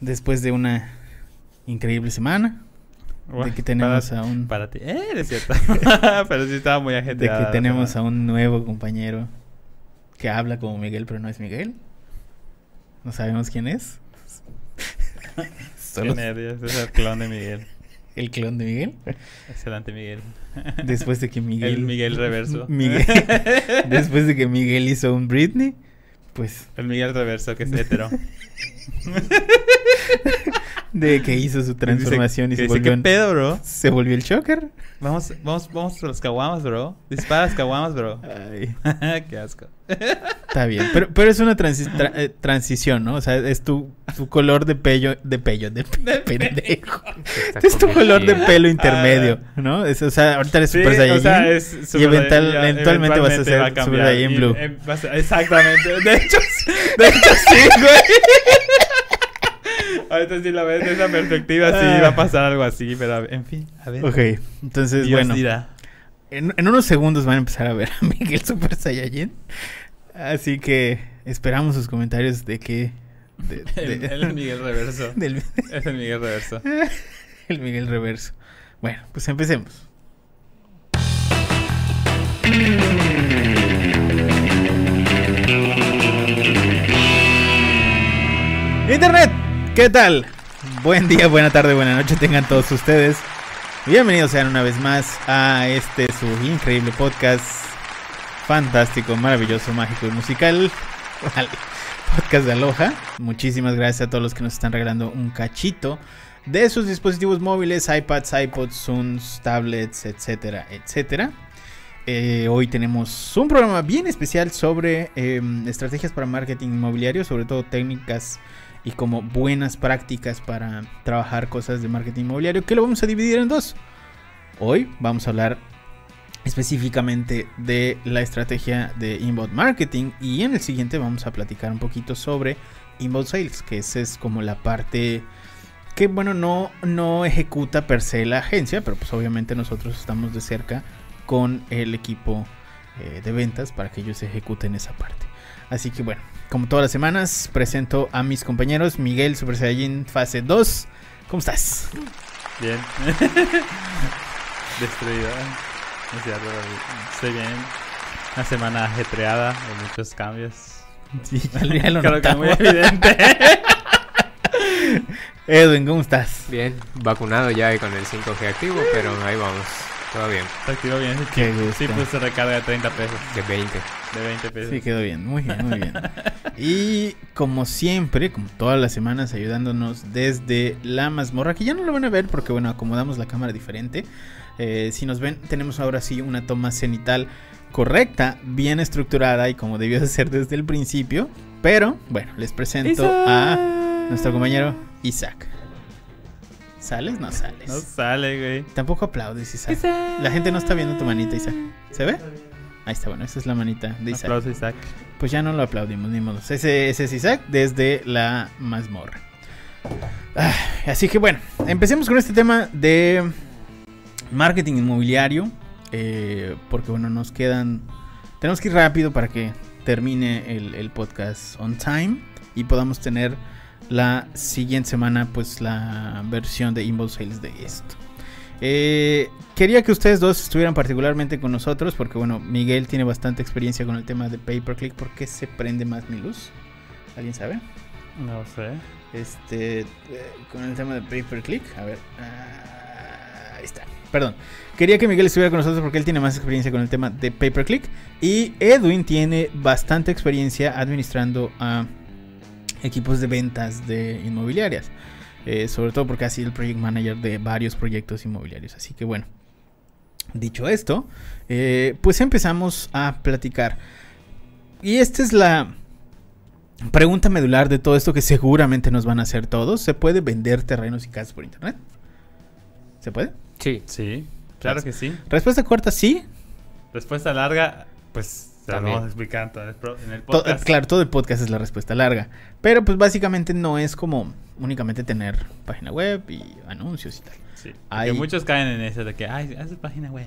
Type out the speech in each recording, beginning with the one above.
después de una increíble semana. de que tenemos para, a un. Para ti. Eh, es cierto. pero sí estaba muy de ajetreada. que tenemos a un nuevo compañero que habla como Miguel, pero no es Miguel. No sabemos quién es. Solo es el clon de Miguel. el clon de Miguel. Excelente Miguel. Después de que Miguel. El Miguel reverso. Miguel- Después de que Miguel hizo un Britney, pues El Miguel reverso que es hetero. de que hizo su transformación y que se dice, volvió, ¿qué pedo, bro? se volvió el Choker. Vamos, vamos, vamos por los caguamas, bro. Dispara las caguamas, bro. Ay, Qué asco. está bien, pero, pero es una transi- tra- eh, transición, ¿no? O sea, es tu, tu color de pelo, de pelo, de, pe- pendejo. Es tu color de pelo intermedio, ¿no? Es- o sea, ahorita eres Sí, Super Saiyajin. o sea, es Super eventual- Saiyajin, ya eventualmente vas a ser va Super cambiar. Saiyajin Y- Blue. eh, va a ser- exactamente. De hecho, de hecho sí, güey. Ahorita si lo ves de esa perspectiva, sí va a pasar algo así, pero en fin, a ver. Ok, entonces, Dios bueno, dirá. en, en unos segundos van a empezar a ver a Miguel Super Saiyajin. Así que esperamos sus comentarios de que... de- El, de- el Miguel reverso. del Es el Miguel reverso. el Miguel Reverso. Bueno, pues empecemos. Internet, ¿qué tal? Buen día, buena tarde, buena noche tengan todos ustedes. Bienvenidos sean una vez más a este su increíble podcast fantástico, maravilloso, mágico y musical. Al podcast de Aloha. Muchísimas gracias a todos los que nos están regalando un cachito de sus dispositivos móviles, iPads, iPods, Zooms, tablets, etcétera, etcétera. Eh, hoy tenemos un programa bien especial sobre eh, estrategias para marketing inmobiliario, sobre todo técnicas y como buenas prácticas para trabajar cosas de marketing inmobiliario, que lo vamos a dividir en dos. Hoy vamos a hablar específicamente de la estrategia de inbound marketing y en el siguiente vamos a platicar un poquito sobre inbound sales, que esa es como la parte que bueno, no, no ejecuta per se la agencia, pero pues obviamente nosotros estamos de cerca con el equipo eh, de ventas para que ellos ejecuten esa parte. Así que bueno, como todas las semanas, presento a mis compañeros Miguel Super Saiyajin fase 2. ¿Cómo estás? Bien. Cierto, Estoy bien. Una semana ajetreada de muchos cambios. Sí, ya lo Creo que muy evidente. Edwin, ¿cómo estás? Bien, vacunado ya y con el 5G activo, pero ahí vamos. Todo bien. Se activó bien. Qué gusto. Sí, puse recarga de 30 pesos. De 20. De 20 pesos. Sí, quedó bien, muy bien, muy bien. Y como siempre, como todas las semanas, ayudándonos desde la mazmorra, que ya no lo van a ver porque, bueno, acomodamos la cámara diferente. Eh, si nos ven, tenemos ahora sí una toma cenital correcta, bien estructurada y como debió de ser desde el principio. Pero, bueno, les presento a nuestro compañero Isaac. ¿Sales? No sales. No sale, güey. Tampoco aplaudes, Isaac. La gente no está viendo tu manita, Isaac. ¿Se ve? Ahí está, bueno, esa es la manita de Isaac. Aplauso, Isaac. Pues Pues ya no lo aplaudimos, ni modo. Ese, ese es Isaac desde la mazmorra. Ah, así que bueno, empecemos con este tema de marketing inmobiliario. eh, porque bueno, nos quedan... Tenemos que ir rápido para que termine el, el podcast on time y podamos tener la siguiente semana pues la versión de Inbound Sales de esto. Eh, quería que ustedes dos estuvieran particularmente con nosotros porque bueno, Miguel tiene bastante experiencia con el tema de pay per click. ¿Por qué se prende más mi luz? ¿Alguien sabe? No sé. Este, eh, con el tema de pay per click. A ver, ah, ahí está. Perdón. Quería que Miguel estuviera con nosotros porque él tiene más experiencia con el tema de pay per click. Y Edwin tiene bastante experiencia administrando a equipos de ventas de inmobiliarias. Eh, sobre todo porque ha sido el project manager de varios proyectos inmobiliarios. Así que bueno, dicho esto, eh, pues empezamos a platicar. Y esta es la pregunta medular de todo esto que seguramente nos van a hacer todos. ¿Se puede vender terrenos y casas por internet? ¿Se puede? Sí. Sí, claro que sí. Respuesta corta, sí. Respuesta larga, pues te lo vamos a explicar en el pro- en el To- podcast. claro, todo el podcast es la respuesta larga. Pero pues básicamente no es como únicamente tener página web y anuncios y tal. Sí. Hay- Que muchos caen en eso de que, ay, tu página web.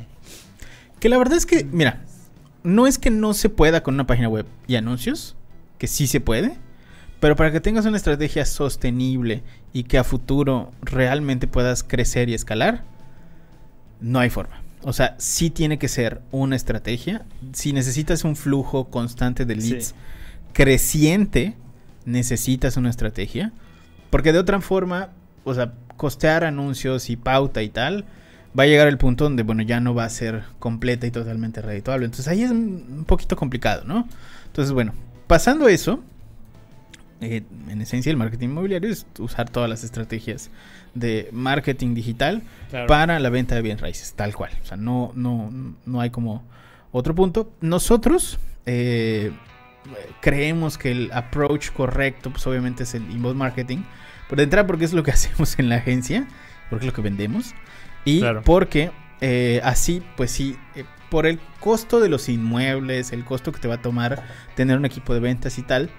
Que la verdad es que, mira, no es que no se pueda con una página web y anuncios, que sí se puede, Pero para que tengas una estrategia sostenible y que a futuro realmente puedas crecer y escalar, no hay forma. O sea, sí tiene que ser una estrategia. Si necesitas un flujo constante de leads Sí. creciente, necesitas una estrategia. Porque de otra forma, o sea, costear anuncios y pauta y tal, va a llegar el punto donde, bueno, ya no va a ser completa y totalmente redituable. Entonces ahí es un un poquito complicado, ¿no? Entonces, bueno, pasando eso, eh, en esencia el marketing inmobiliario es usar todas las estrategias de marketing digital Claro. para la venta de bienes raíces, tal cual. O sea, no, no, no hay como otro punto. Nosotros eh, creemos que el approach correcto, pues obviamente es el inbound marketing. Por de entrada, porque es lo que hacemos en la agencia, porque es lo que vendemos. Y Claro. porque eh, así, pues sí, eh, por el costo de los inmuebles, el costo que te va a tomar tener un equipo de ventas y tal,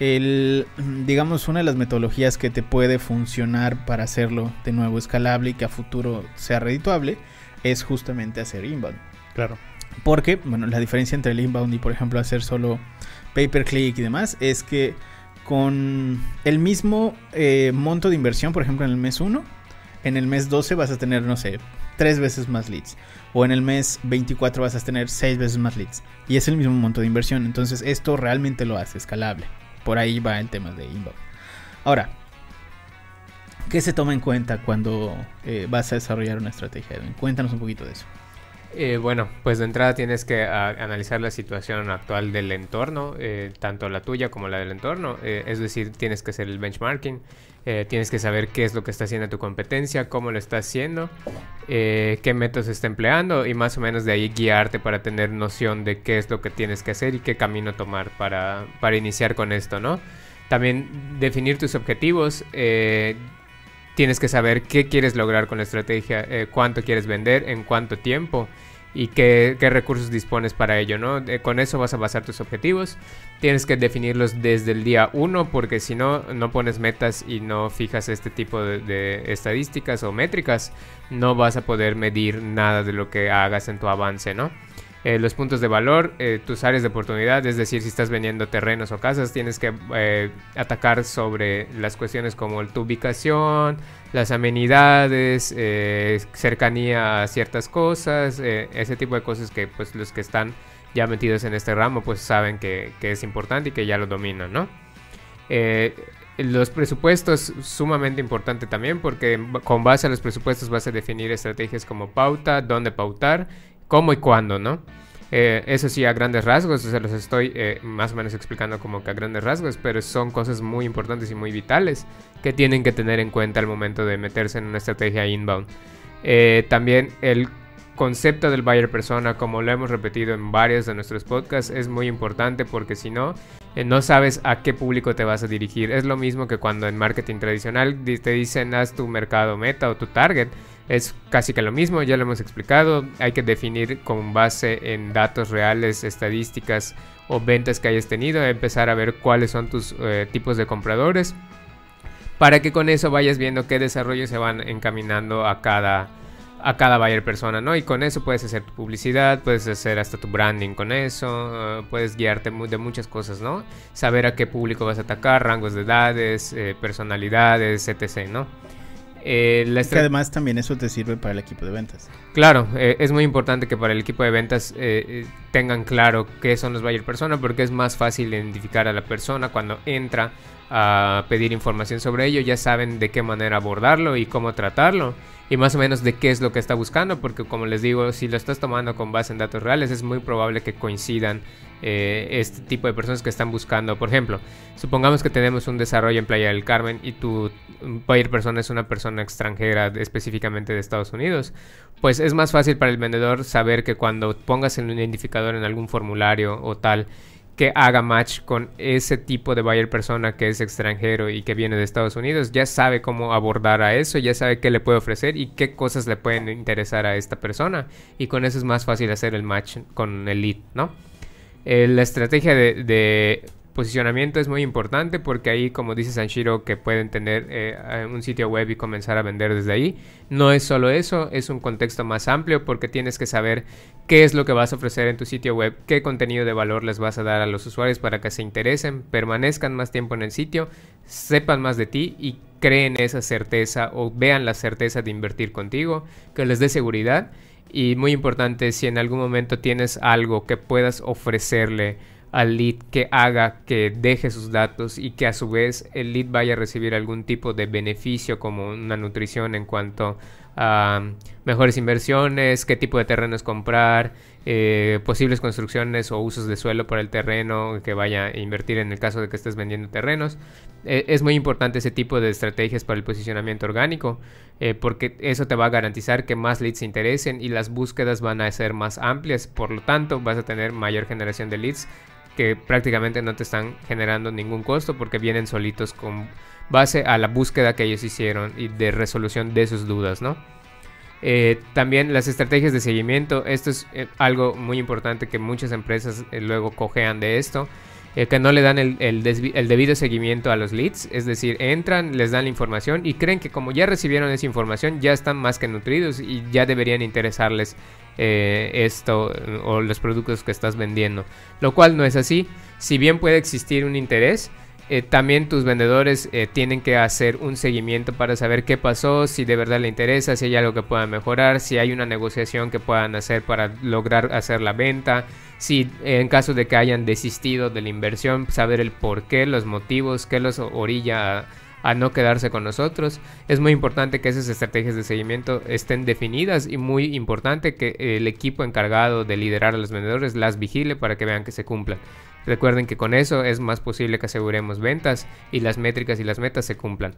el, digamos, una de las metodologías que te puede funcionar para hacerlo de nuevo escalable y que a futuro sea redituable es justamente hacer inbound. Claro. Porque, bueno, la diferencia entre el inbound y, por ejemplo, hacer solo pay per click y demás es que con el mismo eh, monto de inversión, por ejemplo, en el mes 1, en el mes 12 vas a tener, no sé, tres veces más leads. O en el mes 24 vas a tener seis veces más leads. Y es el mismo monto de inversión. Entonces, esto realmente lo hace escalable. Por ahí va el tema de inbound. Ahora, ¿qué se toma en cuenta cuando eh, vas a desarrollar una estrategia? Cuéntanos un poquito de eso. Eh, bueno, pues de entrada tienes que a- analizar la situación actual del entorno, eh, tanto la tuya como la del entorno. eh, es decir, tienes que hacer el benchmarking, eh, tienes que saber qué es lo que está haciendo tu competencia, cómo lo está haciendo, qué métodos está empleando y más o menos de ahí guiarte para tener noción de qué es lo que tienes que hacer y qué camino tomar para, para iniciar con esto, ¿no? También definir tus objetivos. Tienes que saber qué quieres lograr con la estrategia, eh, cuánto quieres vender, en cuánto tiempo y qué, recursos dispones para ello, ¿no? Eh, con eso vas a basar tus objetivos. Tienes que definirlos desde el día uno porque si no, no pones metas y no fijas este tipo de, de estadísticas o métricas, no vas a poder medir nada de lo que hagas en tu avance, ¿no? Eh, los puntos de valor, eh, tus áreas de oportunidad, es decir, si estás vendiendo terrenos o casas, tienes que eh, atacar sobre las cuestiones como tu ubicación, las amenidades, cercanía a ciertas cosas, ese tipo de cosas que pues los que están ya metidos en este ramo pues saben que, que es importante y que ya lo dominan, ¿no? Los presupuestos sumamente importante también porque con base a los presupuestos vas a definir estrategias como pauta, dónde pautar, cómo y cuándo, ¿no? Eh, eso sí, a grandes rasgos, se los estoy eh, más o menos explicando como que a grandes rasgos, pero son cosas muy importantes y muy vitales que tienen que tener en cuenta al momento de meterse en una estrategia inbound. Eh, también el concepto del buyer persona, como lo hemos repetido en varios de nuestros podcasts, es muy importante porque si no, no sabes a qué público te vas a dirigir. Es lo mismo que cuando en marketing tradicional di- te dicen haz tu mercado meta o tu target. Es casi que lo mismo, ya lo hemos explicado. Hay que definir con base en datos reales, estadísticas o ventas que hayas tenido, empezar a ver cuáles son tus eh, tipos de compradores para que con eso vayas viendo qué desarrollos se van encaminando a cada a cada buyer persona, ¿no? Y con eso puedes hacer tu publicidad, puedes hacer hasta tu branding con eso, eh, puedes guiarte de muchas cosas, ¿no? Saber a qué público vas a atacar, rangos de edades, eh, personalidades, etc., ¿no? Eh, la Que además también eso te sirve para el equipo de ventas. Claro, eh, es muy importante que para el equipo de ventas eh, eh, tengan claro qué son los buyer persona porque es más fácil identificar a la persona cuando entra a pedir información sobre ello, ya saben de qué manera abordarlo y cómo tratarlo y más o menos de qué es lo que está buscando porque como les digo, si lo estás tomando con base en datos reales es muy probable que coincidan eh, este tipo de personas que están buscando, por ejemplo, supongamos que tenemos un desarrollo en Playa del Carmen y tu buyer persona es una persona extranjera específicamente de Estados Unidos, pues es más fácil para el vendedor saber que cuando pongas el identificador en algún formulario o tal, que haga match con ese tipo de buyer persona que es extranjero y que viene de Estados Unidos, ya sabe cómo abordar a eso, ya sabe qué le puede ofrecer y qué cosas le pueden interesar a esta persona. Y con eso es más fácil hacer el match con el lead, ¿no? Eh, la estrategia de, de posicionamiento es muy importante porque ahí, como dice Sanshiro, que pueden tener eh, un sitio web y comenzar a vender desde ahí. No es solo eso, es un contexto más amplio porque tienes que saber qué es lo que vas a ofrecer en tu sitio web, qué contenido de valor les vas a dar a los usuarios para que se interesen, permanezcan más tiempo en el sitio, sepan más de ti y creen esa certeza o vean la certeza de invertir contigo, que les dé seguridad. Y muy importante, si en algún momento tienes algo que puedas ofrecerle al lead que haga que deje sus datos y que a su vez el lead vaya a recibir algún tipo de beneficio como una nutrición en cuanto mejores inversiones, qué tipo de terrenos comprar, eh, posibles construcciones o usos de suelo para el terreno que vaya a invertir en el caso de que estés vendiendo terrenos. Eh, es muy importante ese tipo de estrategias para el posicionamiento orgánico eh, porque eso te va a garantizar que más leads se interesen y las búsquedas van a ser más amplias, por lo tanto vas a tener mayor generación de leads que prácticamente no te están generando ningún costo porque vienen solitos con base a la búsqueda que ellos hicieron y de resolución de sus dudas, ¿no? Eh, también las estrategias de seguimiento, esto es eh, algo muy importante que muchas empresas eh, luego cojean de esto, que no le dan el, el, debido seguimiento a los leads, es decir, entran, les dan la información y creen que como ya recibieron esa información ya están más que nutridos y ya deberían interesarles esto o los productos que estás vendiendo. Lo cual no es así. Si bien puede existir un interés, eh, también tus vendedores eh, tienen que hacer un seguimiento para saber qué pasó, si de verdad le interesa, si hay algo que puedan mejorar, si hay una negociación que puedan hacer para lograr hacer la venta, si en caso de que hayan desistido de la inversión, saber el por qué, los motivos, qué los orilla a a no quedarse con nosotros. Es muy importante que esas estrategias de seguimiento estén definidas y muy importante que el equipo encargado de liderar a los vendedores las vigile para que vean que se cumplan. Recuerden que con eso es más posible que aseguremos ventas y las métricas y las metas se cumplan.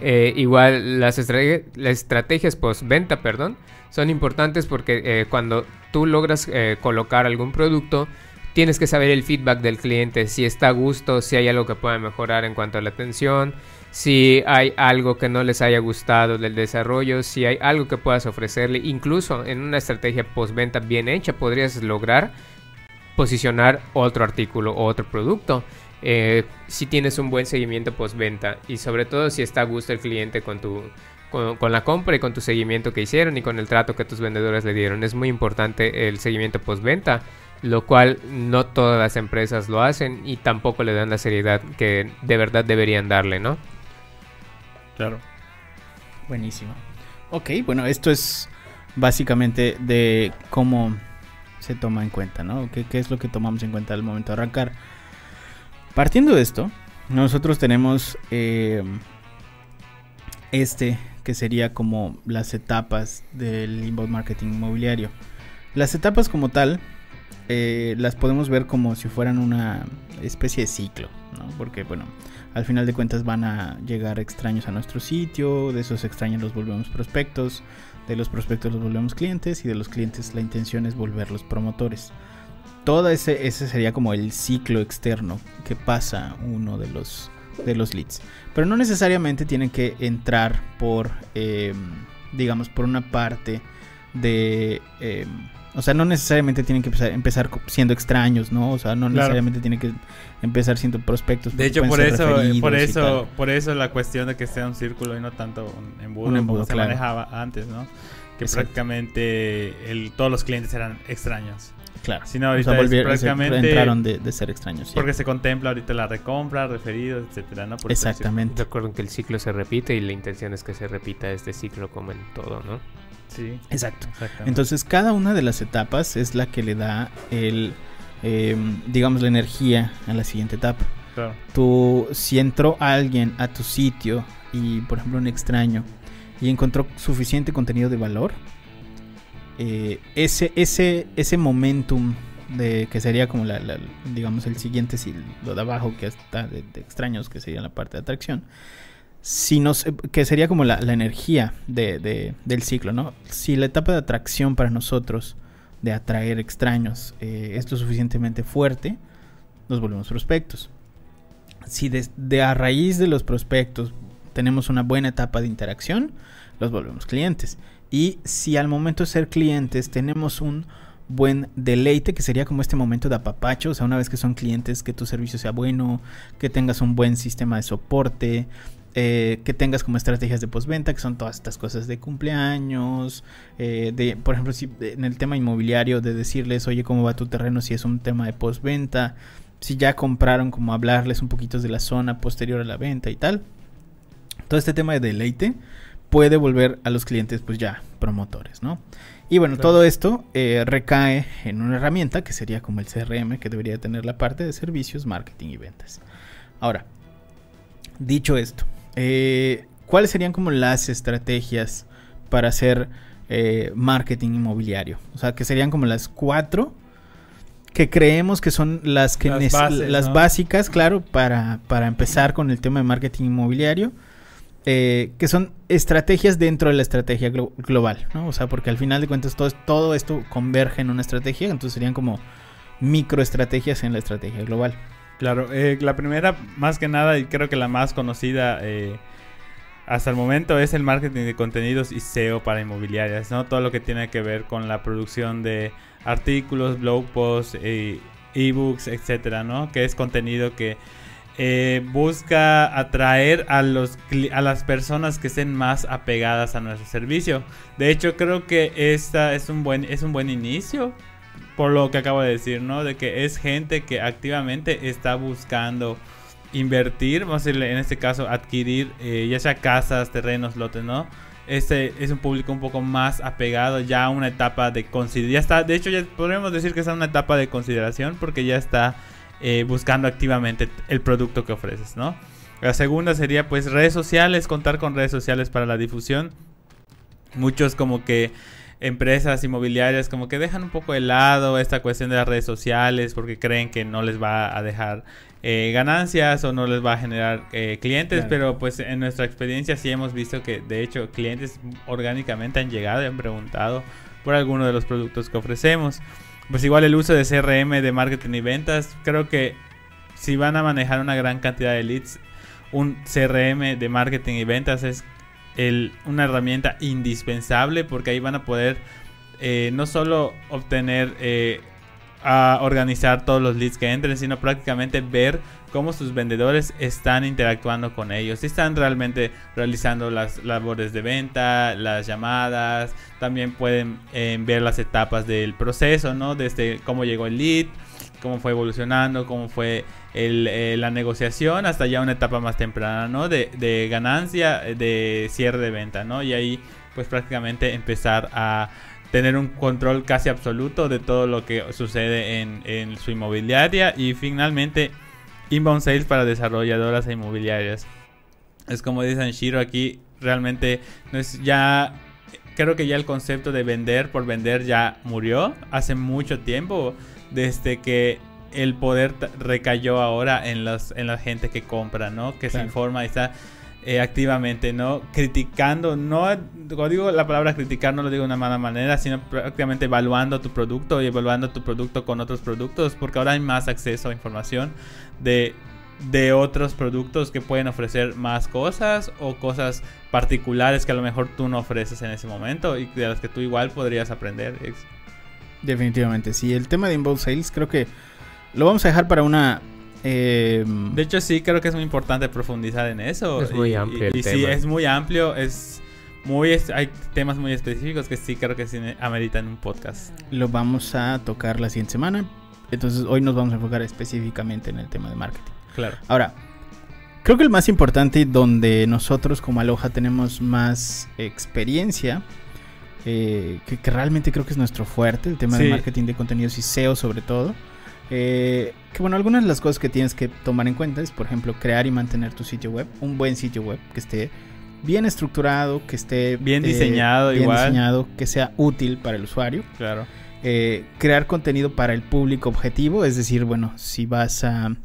Eh, igual las, estrategias post-venta, perdón, son importantes porque eh, cuando tú logras eh, colocar algún producto, tienes que saber el feedback del cliente, si está a gusto, si hay algo que pueda mejorar en cuanto a la atención, si hay algo que no les haya gustado del desarrollo, si hay algo que puedas ofrecerle, incluso en una estrategia postventa bien hecha podrías lograr posicionar otro artículo o otro producto. Eh, si tienes un buen seguimiento postventa y sobre todo si está a gusto el cliente con tu con, con, la compra y con tu seguimiento que hicieron y con el trato que tus vendedores le dieron. Es muy importante el seguimiento postventa lo cual no todas las empresas lo hacen y tampoco le dan la seriedad que de verdad deberían darle, ¿no? Claro. Buenísimo. Ok, bueno, esto es básicamente de cómo se toma en cuenta, ¿no? ¿Qué, es lo que tomamos en cuenta al momento de arrancar? Partiendo de esto, nosotros tenemos eh, este que sería como las etapas del inbound marketing inmobiliario. Las etapas como tal eh, las podemos ver como si fueran una especie de ciclo, ¿no? Porque, bueno, al final de cuentas van a llegar extraños a nuestro sitio, de esos extraños los volvemos prospectos, de los prospectos los volvemos clientes y de los clientes la intención es volverlos promotores. Todo ese, ese sería como el ciclo externo que pasa uno de los, de los leads. Pero no necesariamente tienen que entrar por, eh, digamos, por una parte de... Eh, o sea, no necesariamente tienen que empezar, siendo extraños, ¿no? O sea, no necesariamente tienen que empezar siendo prospectos. De hecho, por eso, por eso, por eso la cuestión de que sea un círculo y no tanto un embudo, como se manejaba antes, ¿no? Que prácticamente el, todos los clientes eran extraños. Claro. Si no, ahorita prácticamente entraron de, ser extraños. Porque se contempla ahorita la recompra, referidos, etcétera, ¿no? Exactamente. Recuerden que el ciclo se repite y la intención es que se repita este ciclo como en todo, ¿no? Sí. Exacto. Entonces cada una de las etapas es la que le da el, em, digamos, la energía a la siguiente etapa. Claro. Tú, si entró alguien a tu sitio y, por ejemplo, un extraño y encontró suficiente contenido de valor, eh, ese, ese, ese momentum de que sería como la, digamos el siguiente si lo de abajo que está de, de, extraños que sería la parte de atracción si nos, que sería como la, energía de, del ciclo, ¿no? Si la etapa de atracción para nosotros, de atraer extraños, eh, es lo suficientemente fuerte, nos volvemos prospectos. Si de, a raíz de los prospectos tenemos una buena etapa de interacción, los volvemos clientes. Y si al momento de ser clientes tenemos un buen deleite, que sería como este momento de apapacho, o sea, una vez que son clientes, que tu servicio sea bueno, que tengas un buen sistema de soporte, eh, que tengas como estrategias de postventa, que son todas estas cosas de cumpleaños, eh, de, por ejemplo, si en el tema inmobiliario, de decirles, oye, ¿cómo va tu terreno? Si es un tema de postventa, si ya compraron, como hablarles un poquito de la zona posterior a la venta y tal. Todo este tema de deleite puede volver a los clientes, pues ya, promotores, ¿no? Y bueno, todo esto eh, recae en una herramienta que sería como el CRM, que debería tener la parte de servicios, marketing y ventas. Ahora, dicho esto, eh, ¿cuáles serían como las estrategias para hacer eh, marketing inmobiliario? O sea, que serían como las cuatro que creemos que son las que las, básicas, claro, para, para, empezar con el tema de marketing inmobiliario, eh, que son estrategias dentro de la estrategia global, ¿no? O sea, porque al final de cuentas todo, todo esto converge en una estrategia, entonces serían como microestrategias en la estrategia global. Claro, eh, la primera, más que nada, y creo que la más conocida eh, hasta el momento, es el marketing de contenidos y SEO para inmobiliarias, ¿no? Todo lo que tiene que ver con la producción de artículos, blog posts, e ebooks, etcétera, ¿no? Que es contenido que eh, busca atraer a, los, a las personas que estén más apegadas a nuestro servicio. De hecho, creo que esta es un buen, es un buen inicio por lo que acabo de decir, ¿no? De que es gente que activamente está buscando invertir, vamos a decirle, en este caso, adquirir eh, ya sea casas, terrenos, lotes, ¿no? Este es un público un poco más apegado ya a una etapa de consideración. Ya está, de hecho, ya podríamos decir que está en una etapa de consideración porque ya está eh, buscando activamente el producto que ofreces, ¿no? La segunda sería, pues, redes sociales, contar con redes sociales para la difusión. Muchos como que empresas inmobiliarias como que dejan un poco de lado esta cuestión de las redes sociales porque creen que no les va a dejar eh, ganancias o no les va a generar eh, clientes, pero pues en nuestra experiencia sí hemos visto que de hecho clientes orgánicamente han llegado y han preguntado por alguno de los productos que ofrecemos. Pues igual el uso de CRM de marketing y ventas, creo que si van a manejar una gran cantidad de leads, un CRM de marketing y ventas es una herramienta indispensable porque ahí van a poder eh, no solo obtener eh, a organizar todos los leads que entren, sino prácticamente ver cómo sus vendedores están interactuando con ellos, si están realmente realizando las labores de venta, las llamadas, también pueden eh, ver las etapas del proceso, ¿no? Desde cómo llegó el lead, cómo fue evolucionando, cómo fue eh, la negociación hasta ya una etapa más temprana, ¿no? De, ganancia, de cierre de venta, ¿no? Y ahí pues prácticamente empezar a tener un control casi absoluto de todo lo que sucede en, su inmobiliaria y finalmente inbound sales para desarrolladoras e inmobiliarias. Es como dice Shiro aquí, realmente no es ya creo que ya el concepto de vender por vender ya murió hace mucho tiempo desde que el poder recayó ahora en, los, en la gente que compra, ¿no? Que se informa y está eh, activamente, ¿no? Criticando, no, cuando digo la palabra criticar no lo digo de una mala manera, sino prácticamente evaluando tu producto y evaluando tu producto con otros productos, porque ahora hay más acceso a información de, de otros productos que pueden ofrecer más cosas o cosas particulares que a lo mejor tú no ofreces en ese momento y de las que tú igual podrías aprender. Definitivamente, sí. El tema de inbound sales creo que lo vamos a dejar para una... Eh, de hecho, sí, creo que es muy importante profundizar en eso. Es muy amplio. Y, sí, es muy amplio. Es muy hay temas muy específicos que sí creo que sí ameritan un podcast. Lo vamos a tocar la siguiente semana. Entonces, hoy nos vamos a enfocar específicamente en el tema de marketing. Claro. Ahora, creo que el más importante donde nosotros como Aloha tenemos más experiencia eh, que, realmente creo que es nuestro fuerte, el tema de marketing de contenidos y SEO sobre todo. Eh, que bueno, algunas de las cosas que tienes que tomar en cuenta es, por ejemplo, crear y mantener tu sitio web, un buen sitio web que esté bien estructurado, que esté bien eh, diseñado, bien diseñado, que sea útil para el usuario. Claro. crear contenido para el público objetivo, es decir, bueno, si vas a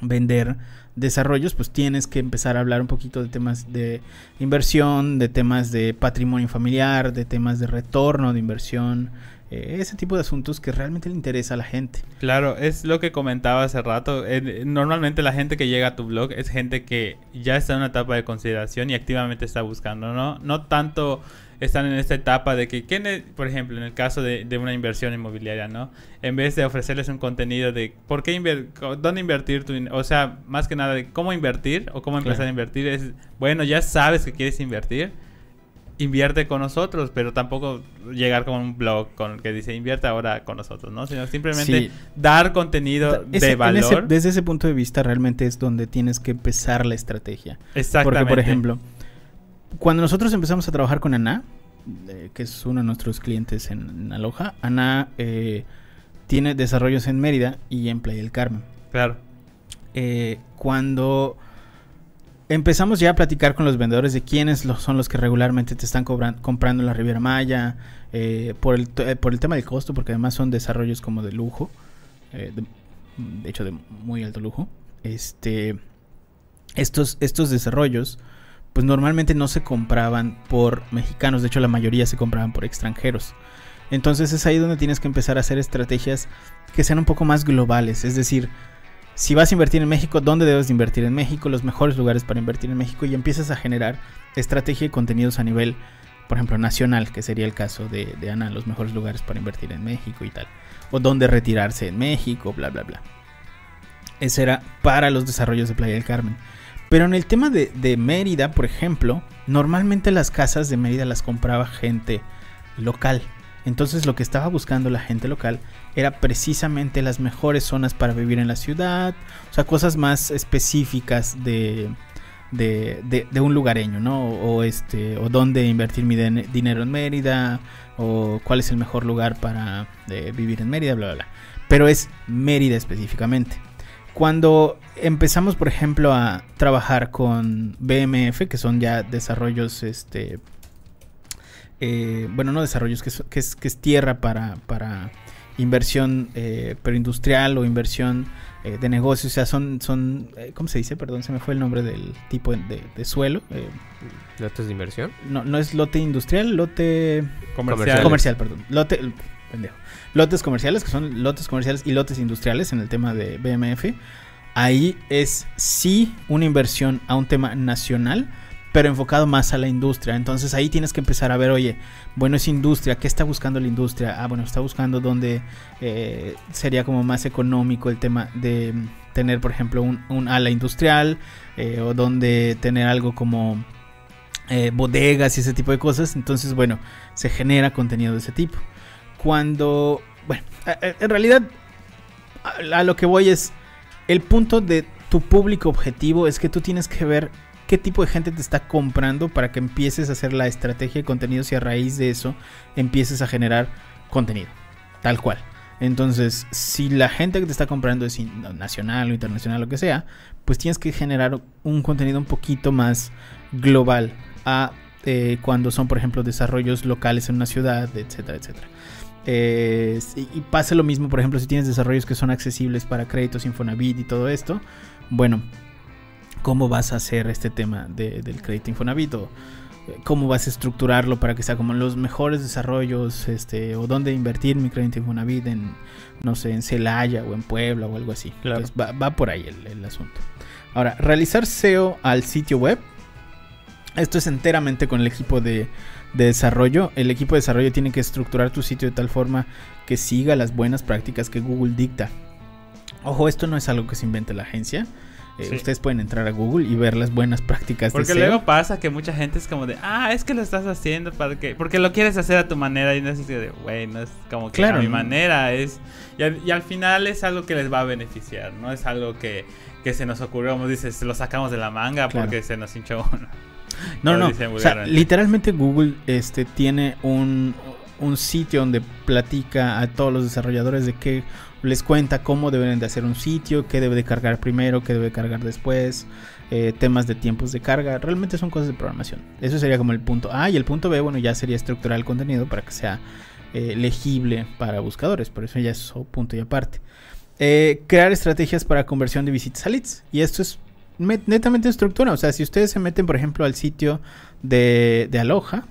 vender desarrollos, pues tienes que empezar a hablar un poquito de temas de inversión, de temas de patrimonio familiar, de temas de retorno de inversión, eh, ese tipo de asuntos que realmente le interesa a la gente. Claro, es lo que comentaba hace rato. normalmente la gente que llega a tu blog es gente que ya está en una etapa de consideración y activamente está buscando, ¿no? No tanto están en esta etapa de que, ¿quién por ejemplo, en el caso de, de, una inversión inmobiliaria, ¿no? En vez de ofrecerles un contenido de por qué dónde invertir tu o sea, más que nada de cómo invertir o cómo empezar a invertir, es, bueno, ya sabes que quieres invertir, invierte con nosotros, pero tampoco llegar con un blog con que dice invierte ahora con nosotros, ¿no? Sino simplemente dar contenido de valor. desde ese punto de vista realmente es donde tienes que empezar la estrategia. Exactamente. Porque, por ejemplo, cuando nosotros empezamos a trabajar con Ana, eh, que es uno de nuestros clientes en, Aloha, Ana eh, tiene desarrollos en Mérida y en Playa del Carmen. Claro. Eh, cuando empezamos ya a platicar con los vendedores de quiénes son los que regularmente te están comprando en la Riviera Maya, por, el, por el tema del costo, porque además son desarrollos como de lujo, de, hecho de muy alto lujo. Este, estos, estos desarrollos, pues normalmente no se compraban por mexicanos, de hecho la mayoría se compraban por extranjeros. Entonces es ahí donde tienes que empezar a hacer estrategias que sean un poco más globales, es decir, si vas a invertir en México, ¿dónde debes invertir en México? Los mejores lugares para invertir en México y empiezas a generar estrategia y contenidos a nivel, por ejemplo, nacional, que sería el caso de, Ana, los mejores lugares para invertir en México y tal. O dónde retirarse en México, bla, bla, bla. Ese era para los desarrollos de Playa del Carmen. Pero en el tema de, Mérida, por ejemplo, normalmente las casas de Mérida las compraba gente local. Entonces lo que estaba buscando la gente local era precisamente las mejores zonas para vivir en la ciudad, o sea, cosas más específicas de, de, de, un lugareño, ¿no? O, este, o dónde invertir mi dinero en Mérida, o cuál es el mejor lugar para eh, vivir en Mérida, bla, bla, bla. Pero es Mérida específicamente. Cuando empezamos, por ejemplo, a trabajar con BMF, que son ya desarrollos este, eh, bueno, no desarrollos, que es, que es, que es tierra para, para inversión eh, pero industrial o inversión eh, de negocios, o sea, son, son ¿cómo se dice? Perdón, se me fue el nombre del tipo de, suelo. ¿Lotes de inversión? No, no es lote industrial, lote comercial. Comercial, perdón. Lote, pendejo. Lotes comerciales, que son lotes comerciales y lotes industriales en el tema de BMF. Ahí es sí una inversión a un tema nacional, pero enfocado más a la industria. Entonces ahí tienes que empezar a ver, oye, bueno, es industria, ¿qué está buscando la industria? Ah, bueno, está buscando donde eh, sería como más económico el tema de tener, por ejemplo, un, ala industrial eh, o donde tener algo como eh, bodegas y ese tipo de cosas. Entonces, bueno, se genera contenido de ese tipo. Cuando, bueno, en realidad a lo que voy es, el punto de tu público objetivo es que tú tienes que ver qué tipo de gente te está comprando para que empieces a hacer la estrategia de contenidos y a raíz de eso empieces a generar contenido, tal cual. Entonces, si la gente que te está comprando es nacional o internacional, lo que sea, pues tienes que generar un contenido un poquito más global a eh, cuando son, por ejemplo, desarrollos locales en una ciudad, etcétera, etcétera. Eh, y, pasa lo mismo, por ejemplo, si tienes desarrollos que son accesibles para créditos Infonavit y todo esto, bueno, cómo vas a hacer este tema del crédito Infonavit o cómo vas a estructurarlo para que sea como los mejores desarrollos este o dónde invertir mi crédito Infonavit en no sé en Celaya o en Puebla o algo así Entonces, va, por ahí el, asunto. Ahora realizar SEO al sitio web esto es enteramente con el equipo de, de desarrollo el equipo de desarrollo tiene que estructurar tu sitio de tal forma que siga las buenas prácticas que Google dicta ojo esto no es algo que se invente la agencia eh, ustedes pueden entrar a Google y ver las buenas prácticas Porque luego pasa que mucha gente es como de, ah, es que lo estás haciendo para que. Porque lo quieres hacer a tu manera y no es así de, güey, no es como que a mi manera. es y al, final es algo que les va a beneficiar, no es algo que, se nos ocurrió, como dices, lo sacamos de la manga porque se nos hinchó uno. No, no, o sea, literalmente Google este, tiene un, un sitio donde platica a todos los desarrolladores de qué les cuenta cómo deben de hacer un sitio, qué debe de cargar primero, qué debe cargar después, eh, temas de tiempos de carga, realmente son cosas de programación. Eso sería como el punto A. Y el punto B, bueno, ya sería estructurar el contenido para que sea eh, legible para buscadores, por eso ya es un punto y aparte. Eh, crear estrategias para conversión de visitas a leads. Y esto es netamente estructura, o sea, si ustedes se meten por ejemplo al sitio de, de Aloha,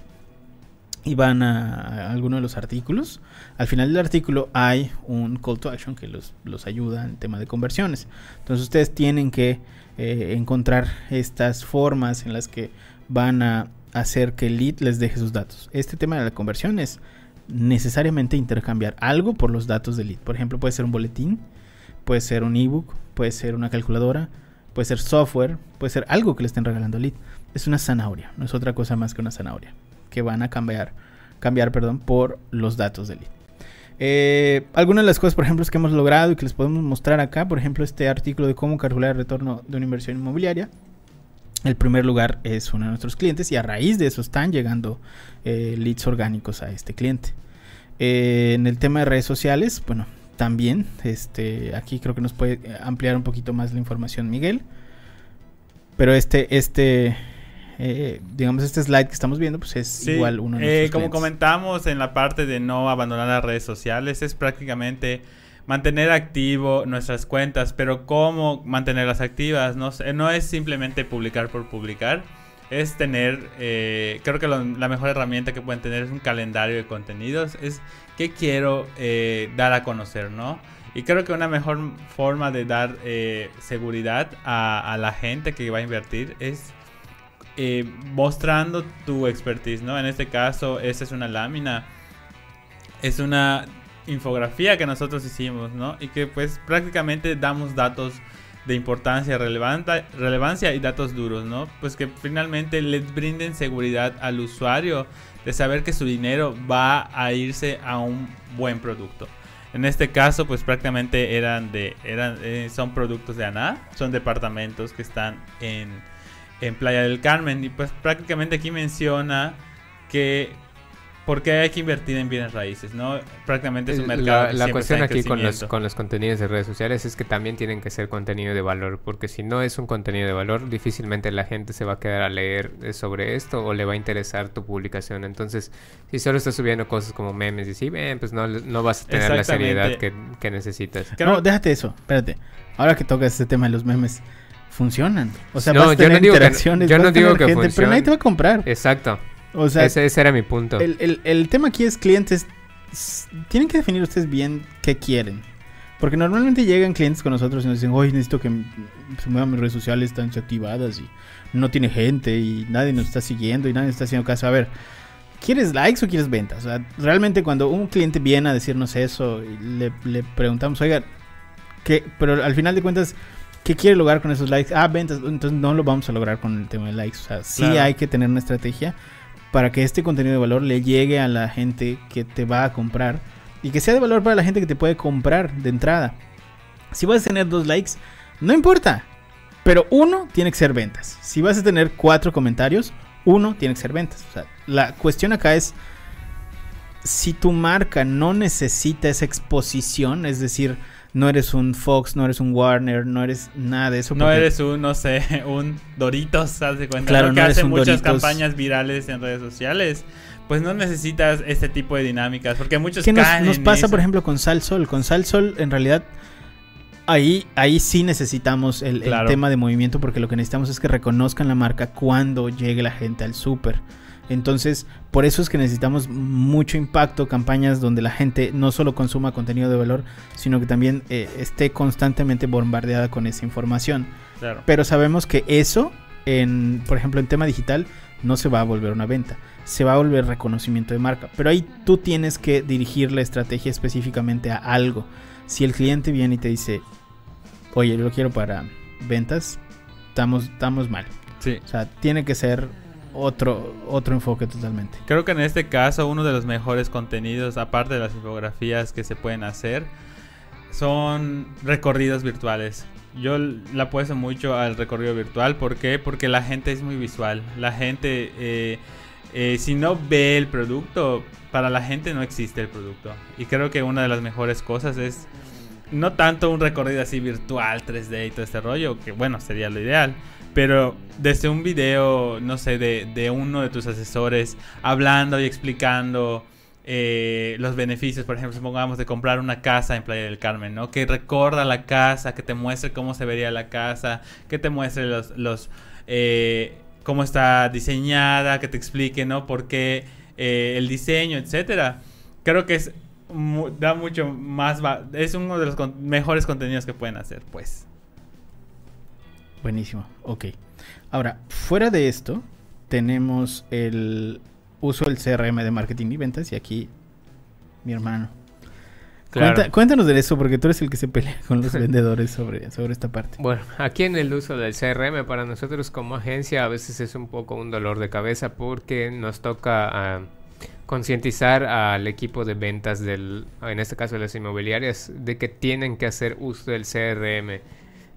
y van a, alguno de los artículos, al final del artículo hay un call to action que los, los ayuda en tema de conversiones. Entonces ustedes tienen que eh, encontrar estas formas en las que van a hacer que el lead les deje sus datos. Este tema de la conversión es necesariamente intercambiar algo por los datos del lead. Por ejemplo, puede ser un boletín, puede ser un ebook, puede ser una calculadora, puede ser software, puede ser algo que le estén regalando al lead. Es una zanahoria, no es otra cosa más que una zanahoria que van a cambiar, cambiar perdón, por los datos del lead. Eh, algunas de las cosas, por ejemplo, que hemos logrado y que les podemos mostrar acá, por ejemplo, este artículo de cómo calcular el retorno de una inversión inmobiliaria. El primer lugar es uno de nuestros clientes y a raíz de eso están llegando eh, leads orgánicos a este cliente. Eh, en el tema de redes sociales, bueno, también, este, aquí creo que nos puede ampliar un poquito más la información Miguel. Pero este, este, eh, digamos, este slide que estamos viendo, pues es igual uno de Como comentamos en la parte de no abandonar las redes sociales, es prácticamente mantener activo nuestras cuentas, pero cómo mantenerlas activas, no, no es simplemente publicar por publicar, es tener, eh, creo que la mejor herramienta que pueden tener es un calendario de contenidos, es qué quiero eh, dar a conocer, ¿no? Y creo que una mejor forma de dar seguridad a, a la gente que va a invertir es eh, mostrando tu expertise, ¿no? En este caso, esta es una lámina, es una infografía que nosotros hicimos, ¿no? Y que pues prácticamente damos datos de importancia, relevancia y datos duros, ¿no? Pues que finalmente les brinden seguridad al usuario de saber que su dinero va a irse a un buen producto. En este caso, pues prácticamente eran de, eran, eh, son productos de ANA, son departamentos que están en en Playa del Carmen. Y pues prácticamente aquí menciona que por qué hay que invertir en bienes raíces, ¿no? Prácticamente es un mercado. La, la cuestión aquí con los, con los contenidos de redes sociales es que también tienen que ser contenido de valor, porque si no es un contenido de valor, difícilmente la gente se va a quedar a leer eh, sobre esto o le va a interesar tu publicación. Entonces, si solo estás subiendo cosas como memes y así, pues no, no vas a tener la seriedad que, que necesitas. No, déjate eso, espérate. Ahora que tocas este tema de los memes funcionan. O sea, no, vas a tener yo no interacciones, yo no digo que gente, pero nadie te va a comprar. Exacto. O sea, ese, era mi punto. El, tema aquí es clientes. Tienen que definir ustedes bien qué quieren. Porque normalmente llegan clientes con nosotros y nos dicen, oye, necesito que se muevan mis redes sociales, están desactivadas y no tiene gente y nadie nos está siguiendo y nadie nos está haciendo caso. A ver, ¿quieres likes o quieres ventas? O sea, realmente cuando un cliente viene a decirnos eso y le, le preguntamos, oiga, ¿qué? Pero al final de cuentas ¿Qué quiere lograr con esos likes? Ah, ventas. Entonces no lo vamos a lograr con el tema de likes. O sea, sí hay que tener una estrategia para que este contenido de valor le llegue a la gente que te va a comprar y que sea de valor para la gente que te puede comprar de entrada. Si vas a tener dos likes, no importa. Pero uno tiene que ser ventas. Si vas a tener cuatro comentarios, uno tiene que ser ventas. La cuestión acá es si tu marca no necesita esa exposición, es decir, no eres un Fox, no eres un Warner, no eres nada de eso. No eres un, no sé, un Doritos, haz de cuenta. Claro, que hace muchas campañas virales en redes sociales. Pues no necesitas este tipo de dinámicas, porque muchos ¿Qué nos, nos pasa, por ejemplo, con Sal Sol? Con Sal Sol, en realidad, ahí, ahí sí necesitamos el, el tema de movimiento, porque lo que necesitamos es que reconozcan la marca cuando llegue la gente al súper. Entonces, por eso es que necesitamos mucho impacto, campañas donde la gente no solo consuma contenido de valor, sino que también eh, esté constantemente bombardeada con esa información. Pero sabemos que eso, en, por ejemplo, en tema digital, no se va a volver una venta, se va a volver reconocimiento de marca. Pero ahí tú tienes que dirigir la estrategia específicamente a algo. Si el cliente viene y te dice, oye, yo lo quiero para ventas, estamos, estamos mal. Sí. O sea, tiene que ser otro, otro enfoque totalmente. Creo que en este caso uno de los mejores contenidos, aparte de las infografías que se pueden hacer, son recorridos virtuales. Yo la apuesto mucho al recorrido virtual. ¿Por qué? Porque la gente es muy visual. La gente, eh, eh, si no ve el producto, para la gente no existe el producto. Y creo que una de las mejores cosas es no tanto un recorrido así virtual, 3D y todo este rollo, que bueno, sería lo ideal pero desde un video, no sé, de, uno de tus asesores hablando y explicando eh, los beneficios, por ejemplo, supongamos de comprar una casa en Playa del Carmen, ¿no? Que recorda la casa, que te muestre cómo se vería la casa, que te muestre los, los eh, cómo está diseñada, que te explique, ¿no? Por qué eh, el diseño, etcétera. Creo que es da mucho más, es uno de los mejores contenidos que pueden hacer, pues. Buenísimo, ok. Ahora, fuera de esto, tenemos el uso del CRM de marketing y ventas y aquí mi hermano. Claro. Cuenta- cuéntanos de eso porque tú eres el que se pelea con los vendedores sobre, sobre esta parte. Bueno, aquí en el uso del CRM para nosotros como agencia a veces es un poco un dolor de cabeza porque nos toca ah, concientizar al equipo de ventas del, en este caso de las inmobiliarias, de que tienen que hacer uso del CRM.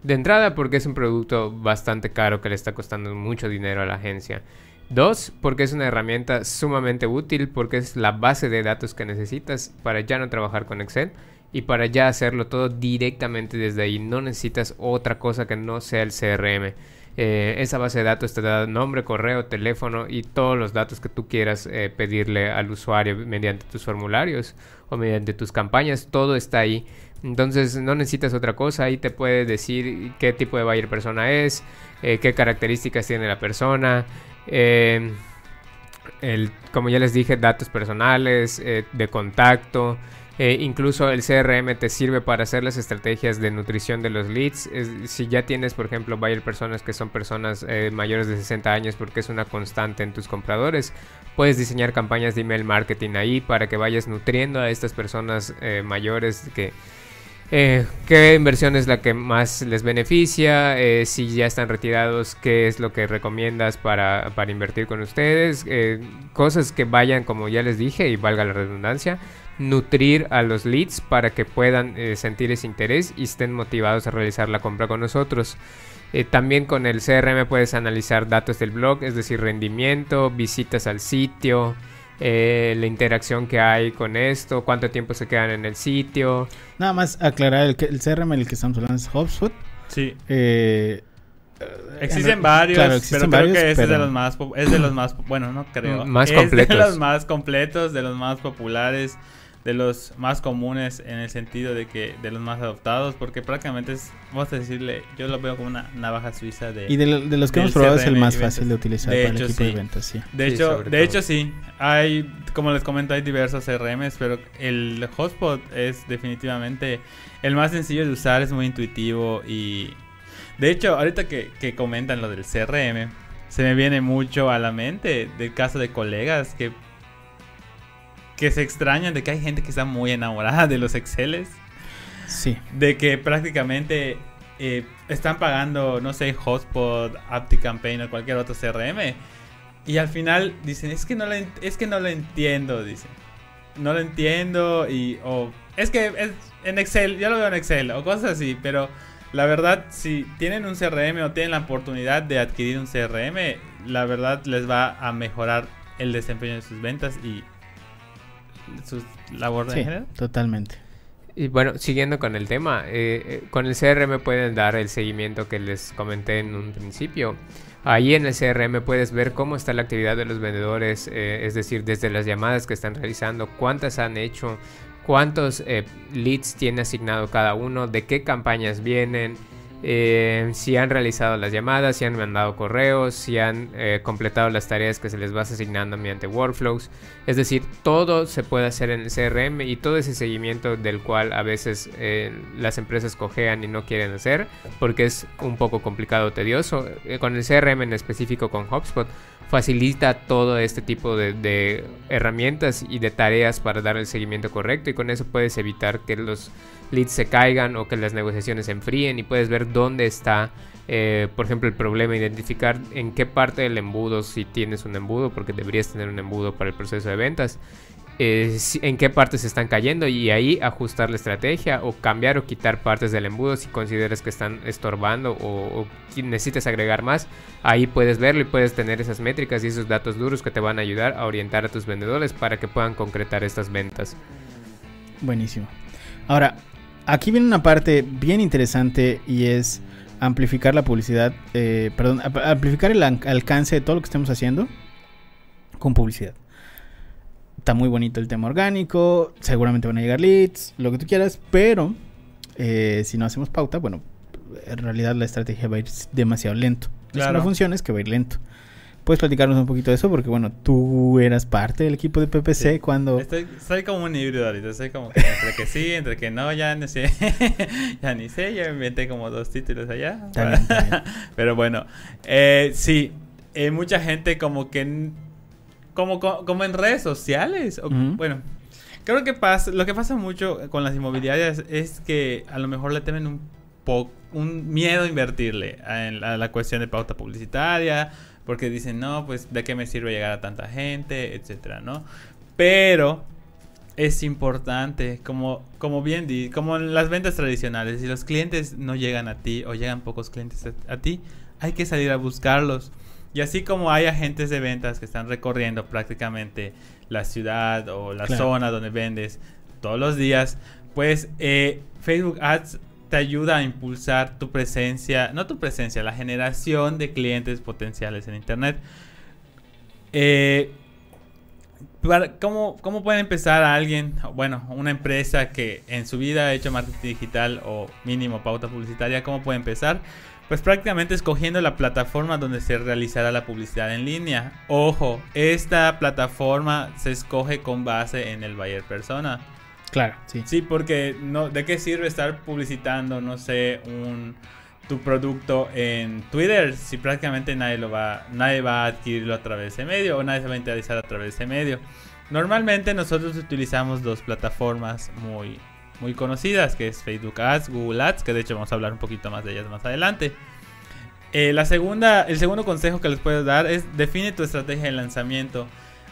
De entrada porque es un producto bastante caro que le está costando mucho dinero a la agencia. Dos, porque es una herramienta sumamente útil porque es la base de datos que necesitas para ya no trabajar con Excel y para ya hacerlo todo directamente desde ahí. No necesitas otra cosa que no sea el CRM. Eh, esa base de datos te da nombre, correo, teléfono y todos los datos que tú quieras eh, pedirle al usuario mediante tus formularios o mediante tus campañas. Todo está ahí. Entonces no necesitas otra cosa. Ahí te puede decir qué tipo de buyer persona es, eh, qué características tiene la persona. el, como ya les dije, datos personales, de contacto. Eh, incluso el CRM te sirve para hacer las estrategias de nutrición de los leads. Si ya tienes, por ejemplo, buyer personas que son personas eh, mayores de 60 años porque es una constante en tus compradores, puedes diseñar campañas de email marketing ahí para que vayas nutriendo a estas personas eh, mayores que eh, qué inversión es la que más les beneficia, si ya están retirados, qué es lo que recomiendas para, invertir con ustedes, cosas que vayan, como ya les dije, y valga la redundancia, nutrir a los leads para que puedan eh, sentir ese interés y estén motivados a realizar la compra con nosotros. Eh, también con el CRM puedes analizar datos del blog, es decir, rendimiento, visitas al sitio, eh, la interacción que hay con esto, cuánto tiempo se quedan en el sitio. Nada más aclarar, el, que- el CRM el que estamos hablando es HubSpot. Sí. Eh, Existen en- varios, claro, existen pero creo que ese es de los más po- es de los más bueno, no creo. Mm, más es completos. de los más completos, de los más populares, de los más comunes en el sentido de que de los más adoptados, porque prácticamente es vamos a decirle, yo lo veo como una navaja suiza de Y de, lo- de los que hemos probado es el más fácil de utilizar De para el equipo de ventas, sí. De Sí, hecho, de todo. hecho sí. Hay, como les comento, hay diversos CRMs, pero el Hotspot es definitivamente el más sencillo de usar, es muy intuitivo y de hecho, ahorita que, que comentan lo del CRM, se me viene mucho a la mente del caso de colegas que que se extrañan de que hay gente que está muy enamorada de los Exceles Sí. de que prácticamente eh, están pagando, no sé, Hotspot, AptiCampaign o cualquier otro CRM. Y al final dicen, es que no lo, es que no lo entiendo, dicen. No lo entiendo y... O, es que es en Excel, yo lo veo en Excel o cosas así, pero la verdad, si tienen un CRM o tienen la oportunidad de adquirir un CRM, la verdad les va a mejorar el desempeño de sus ventas y su labor Sí, en general. totalmente. Y bueno, siguiendo con el tema, eh, eh, con el CRM pueden dar el seguimiento que les comenté en un principio. Ahí en el CRM puedes ver cómo está la actividad de los vendedores, eh, es decir, desde las llamadas que están realizando, cuántas han hecho, cuántos eh, leads tiene asignado cada uno, de qué campañas vienen, eh, si han realizado las llamadas, si han mandado correos, si han eh, completado las tareas que se les va asignando mediante workflows. Es decir, todo se puede hacer en el CRM y todo ese seguimiento del cual a veces eh, las empresas cojean y no quieren hacer porque es un poco complicado tedioso. Eh, con el CRM en específico con HubSpot facilita todo este tipo de, herramientas y de tareas para dar el seguimiento correcto y con eso puedes evitar que los leads se caigan o que las negociaciones se enfríen y puedes ver dónde está eh, por ejemplo, el problema, identificar en qué parte del embudo, si tienes un embudo, porque deberías tener un embudo para el proceso de ventas, eh, en qué partes están cayendo y ahí ajustar la estrategia o cambiar o quitar partes del embudo si consideras que están estorbando o, necesitas agregar más. Ahí puedes verlo y puedes tener esas métricas y esos datos duros que te van a ayudar a orientar a tus vendedores para que puedan concretar estas ventas. Buenísimo. Ahora, aquí viene una parte bien interesante y es amplificar la publicidad, eh, perdón, amplificar el an- alcance de todo lo que estemos haciendo con publicidad. Está muy bonito el tema orgánico, seguramente van a llegar leads, lo que tú quieras, pero eh, si no hacemos pauta, bueno, en realidad la estrategia va a ir demasiado lento. Claro. no funciona es que va a ir lento. ¿Puedes platicarnos un poquito de eso? Porque bueno, tú eras parte del equipo de PPC Sí. cuando... Estoy, soy como un híbrido ahorita, soy como que entre que sí, entre que no, ya no sé, ya ni sé, ya me inventé como dos títulos allá. Está bien. Pero bueno, eh, sí, eh, mucha gente como que... Como, como en redes sociales. o- Ujú. Bueno, creo que pasa, lo que pasa mucho con las inmobiliarias es que a lo mejor le temen un poco, un miedo a invertirle a, a la cuestión de pauta publicitaria, porque dicen, no, pues de qué me sirve llegar a tanta gente, etcétera, ¿no? Pero es importante, como, como bien di, como en las ventas tradicionales, si los clientes no llegan a ti o llegan pocos clientes a, a ti, hay que salir a buscarlos. Y así como hay agentes de ventas que están recorriendo prácticamente la ciudad o la Claro. zona donde vendes todos los días, pues eh, Facebook Ads te ayuda a impulsar tu presencia, no tu presencia, la generación de clientes potenciales en Internet. Eh, para- ¿cómo, ¿Cómo puede empezar a alguien, bueno, una empresa que en su vida ha hecho marketing digital o mínimo pauta publicitaria, cómo puede empezar? Pues prácticamente escogiendo la plataforma donde se realizará la publicidad en línea. Ojo, esta plataforma se escoge con base en el buyer persona. Claro, sí. Sí, porque no, ¿de qué sirve estar publicitando, no sé, un tu producto en Twitter si prácticamente nadie lo va, nadie va a adquirirlo a través de medio o nadie se va a interesar a través de medio? Normalmente nosotros utilizamos dos plataformas muy, muy conocidas, que es Facebook Ads, Google Ads, que de hecho vamos a hablar un poquito más de ellas más adelante. Eh, la segunda, el segundo consejo que les puedo dar es define tu estrategia de lanzamiento.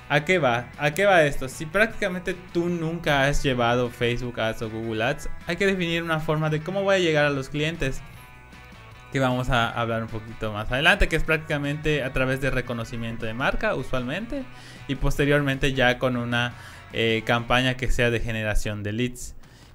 ¿A qué va? ¿A qué va esto? Si prácticamente tú nunca has llevado Facebook Ads o Google Ads, hay que definir una forma de cómo voy a llegar a los clientes. Que vamos a hablar un poquito más adelante, que es prácticamente a través de reconocimiento de marca, usualmente, y posteriormente ya con una eh, campaña que sea de generación de leads.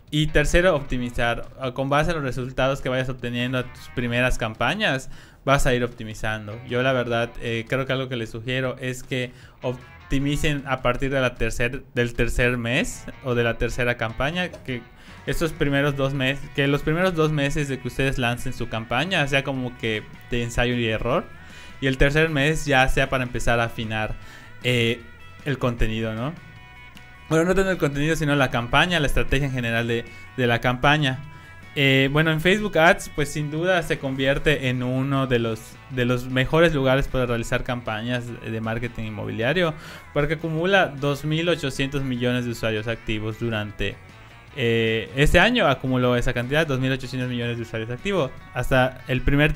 Y tercero, optimizar. Ah, Con base a los resultados que vayas obteniendo a tus primeras campañas, vas a ir optimizando. Yo la verdad eh, creo que algo que les sugiero es que optimicen a partir de la tercer, del tercer mes o de la tercera campaña. Que estos primeros dos meses, que los primeros dos meses de que ustedes lancen su campaña sea como que de ensayo y error. Y el tercer mes ya sea para empezar a afinar eh, el contenido, ¿no? Bueno, no tanto el contenido, sino la campaña, la estrategia en general de, de la campaña. Eh, bueno, en Facebook Ads, pues sin duda se convierte en uno de los, de los mejores lugares para realizar campañas de marketing inmobiliario, porque acumula 2.800 millones de usuarios activos durante eh, este año. Acumuló esa cantidad, 2.800 millones de usuarios activos, hasta el primer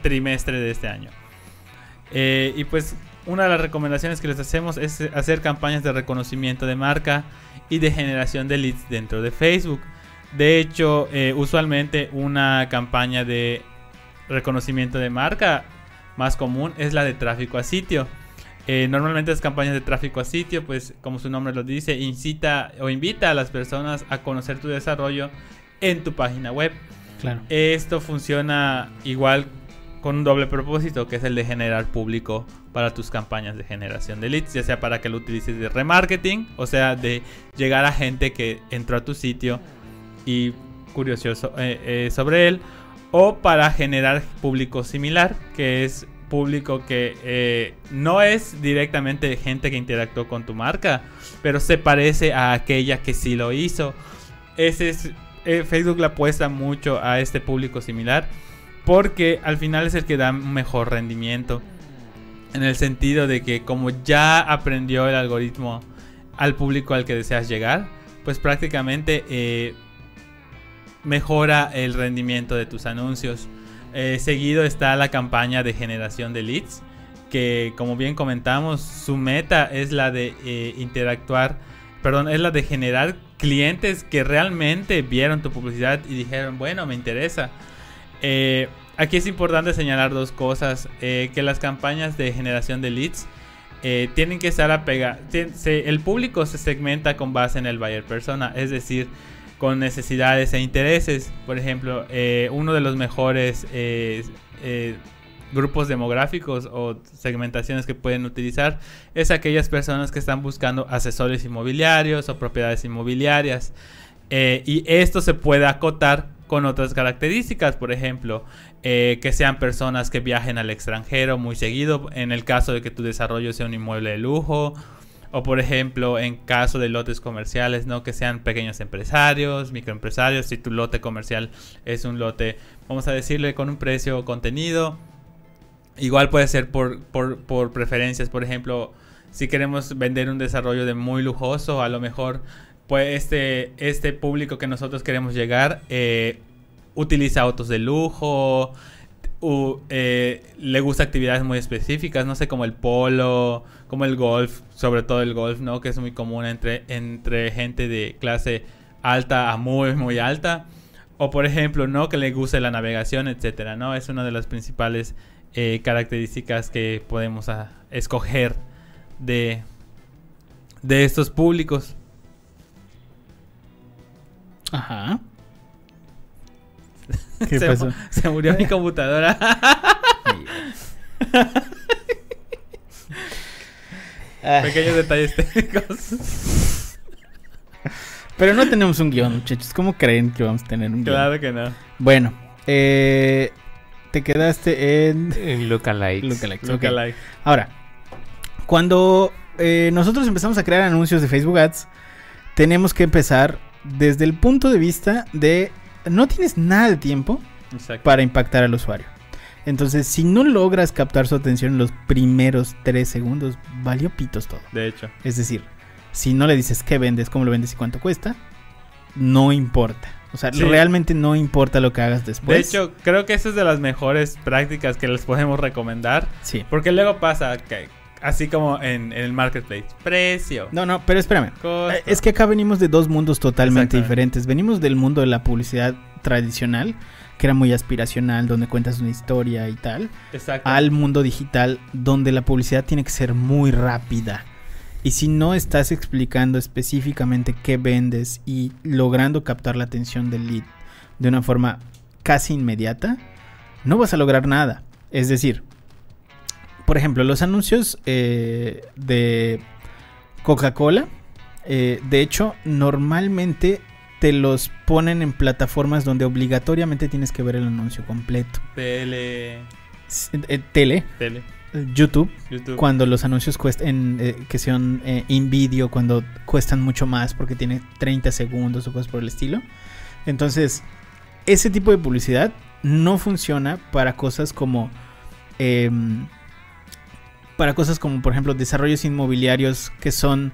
trimestre de este año. Eh, y pues una de las recomendaciones que les hacemos es hacer campañas de reconocimiento de marca y de generación de leads dentro de Facebook. De hecho, eh, usualmente una campaña de reconocimiento de marca más común es la de tráfico a sitio. Eh, normalmente las campañas de tráfico a sitio, pues como su nombre lo dice, incita o invita a las personas a conocer tu desarrollo en tu página web. Claro. Esto funciona igual con un doble propósito, que es el de generar público para tus campañas de generación de leads, ya sea para que lo utilices de remarketing, o sea, de llegar a gente que entró a tu sitio y curioso eh, eh, sobre él, o para generar público similar, que es público que eh, no es directamente gente que interactuó con tu marca, pero se parece a aquella que sí lo hizo. Ese es, Facebook le apuesta mucho a este público similar porque al final es el que da mejor rendimiento. En el sentido de que como ya aprendió el algoritmo al público al que deseas llegar, pues prácticamente eh, mejora el rendimiento de tus anuncios. Eh, seguido está la campaña de generación de leads, que como bien comentamos, su meta es la de eh, interactuar, perdón, es la de generar clientes que realmente vieron tu publicidad y dijeron, bueno, me interesa. Eh, aquí es importante señalar dos cosas, eh, que las campañas de generación de leads eh, tienen que estar apegadas, el público se segmenta con base en el buyer persona, es decir, con necesidades e intereses. Por ejemplo, eh, uno de los mejores grupos demográficos o segmentaciones que pueden utilizar es aquellas personas que están buscando asesores inmobiliarios o propiedades inmobiliarias. Y esto se puede acotar con otras características, por ejemplo, eh, que sean personas que viajen al extranjero muy seguido, en el caso de que tu desarrollo sea un inmueble de lujo, o por ejemplo, en caso de lotes comerciales, ¿no? Que sean pequeños empresarios, microempresarios, si tu lote comercial es un lote, vamos a decirle, con un precio contenido. Igual puede ser por, por, preferencias, por ejemplo, si queremos vender un desarrollo de muy lujoso, a lo mejor pues este, este público que nosotros queremos llegar eh, utiliza autos de lujo, eh, le gusta actividades muy específicas, no sé, como el polo, como el golf, sobre todo el golf, ¿no? Que es muy común entre, entre gente de clase alta a muy, muy alta. O por ejemplo, ¿no? Que le guste la navegación, etcétera, ¿no? Es una de las principales eh, características que podemos ah, escoger de, de estos públicos. Ajá. ¿Qué se, pasó? mu- se murió mi computadora. Pequeños detalles técnicos. Pero no tenemos un guion, muchachos. ¿Cómo creen que vamos a tener un guion? claro que no. Bueno, eh, te quedaste en En Lookalikes. Lookalikes. ok. Lookalike. Ahora, cuando eh, nosotros empezamos a crear anuncios de Facebook Ads, tenemos que empezar desde el punto de vista de no tienes nada de tiempo Exacto. para impactar al usuario. Entonces, si no logras captar su atención en los primeros tres segundos, valió pitos todo. De hecho. Es decir, si no le dices qué vendes, cómo lo vendes y cuánto cuesta, no importa. O sea, Sí. realmente no importa lo que hagas De después. hecho, creo que esa es de las mejores prácticas que les podemos recomendar. sí. Porque luego pasa que, así como en, en el marketplace, precio, No, no, pero espérame. costo. Eh, Es que acá venimos de dos mundos totalmente diferentes. Venimos del mundo de la publicidad tradicional, que era muy aspiracional, donde cuentas una historia y tal, Exacto. al mundo digital, donde la publicidad tiene que ser muy rápida. Y si no estás explicando específicamente qué vendes y logrando captar la atención del lead de una forma casi inmediata, no vas a lograr nada. Es decir, por ejemplo, los anuncios eh, de Coca-Cola, eh, de hecho, normalmente te los ponen en plataformas donde obligatoriamente tienes que ver el anuncio completo. Tele, eh, tele, tele, YouTube, YouTube. cuando los anuncios cuestan, eh, que son eh, in video, cuando cuestan mucho más porque tiene 30 segundos o cosas por el estilo. Entonces, ese tipo de publicidad no funciona para cosas como... em, para cosas como, por ejemplo, desarrollos inmobiliarios que son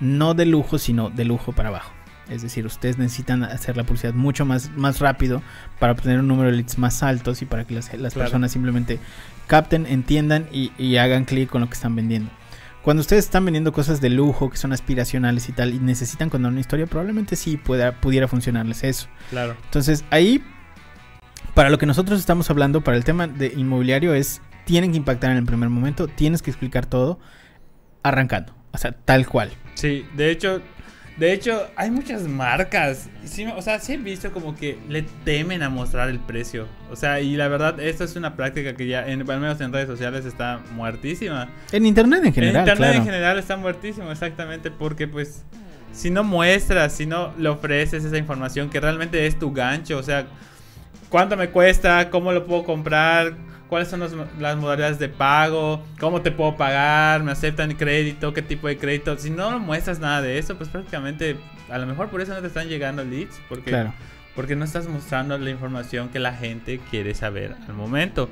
no de lujo, sino de lujo para abajo. Es decir, ustedes necesitan hacer la publicidad mucho más, más rápido para obtener un número de leads más altos y para que las, las Claro. personas simplemente capten, entiendan y, y hagan clic con lo que están vendiendo. Cuando ustedes están vendiendo cosas de lujo que son aspiracionales y tal y necesitan contar una historia, probablemente sí pueda, pudiera funcionarles eso. Claro. Entonces ahí, para lo que nosotros estamos hablando, para el tema de inmobiliario es, tienen que impactar en el primer momento, tienes que explicar todo arrancando, o sea, tal cual. Sí, de hecho, de hecho, hay muchas marcas. Sí, o sea, sí he visto como que le temen a mostrar el precio. O sea, y la verdad, esto es una práctica que ya, en, al menos en redes sociales, está muertísima. En internet en general, en internet claro. en general está muertísimo, exactamente, porque pues si no muestras, si no le ofreces esa información que realmente es tu gancho, o sea, cuánto me cuesta, cómo lo puedo comprar, cuáles son las modalidades de pago, cómo te puedo pagar, me aceptan crédito, qué tipo de crédito. Si no muestras nada de eso, pues prácticamente a lo mejor por eso no te están llegando leads, porque, Claro. porque no estás mostrando la información que la gente quiere saber al momento.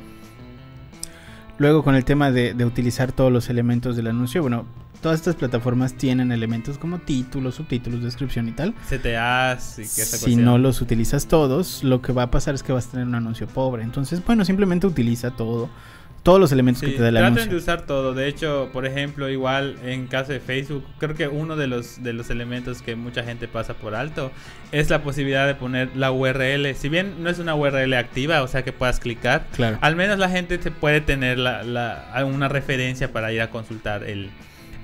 Luego con el tema de, de utilizar todos los elementos del anuncio, bueno, todas estas plataformas tienen elementos como títulos, subtítulos, descripción y tal. CTAs y que esa Si cuestión. no los utilizas todos, lo que va a pasar es que vas a tener un anuncio pobre. Entonces, bueno, simplemente utiliza todo, todos los elementos Sí, que te da el traten de usar todo. De hecho, por ejemplo, igual en caso de Facebook, creo que uno de los, de los elementos que mucha gente pasa por alto es la posibilidad de poner la URL. Si bien no es una URL activa, o sea que puedas clicar, Claro. al menos la gente se puede tener la, la- una referencia para ir a consultar el,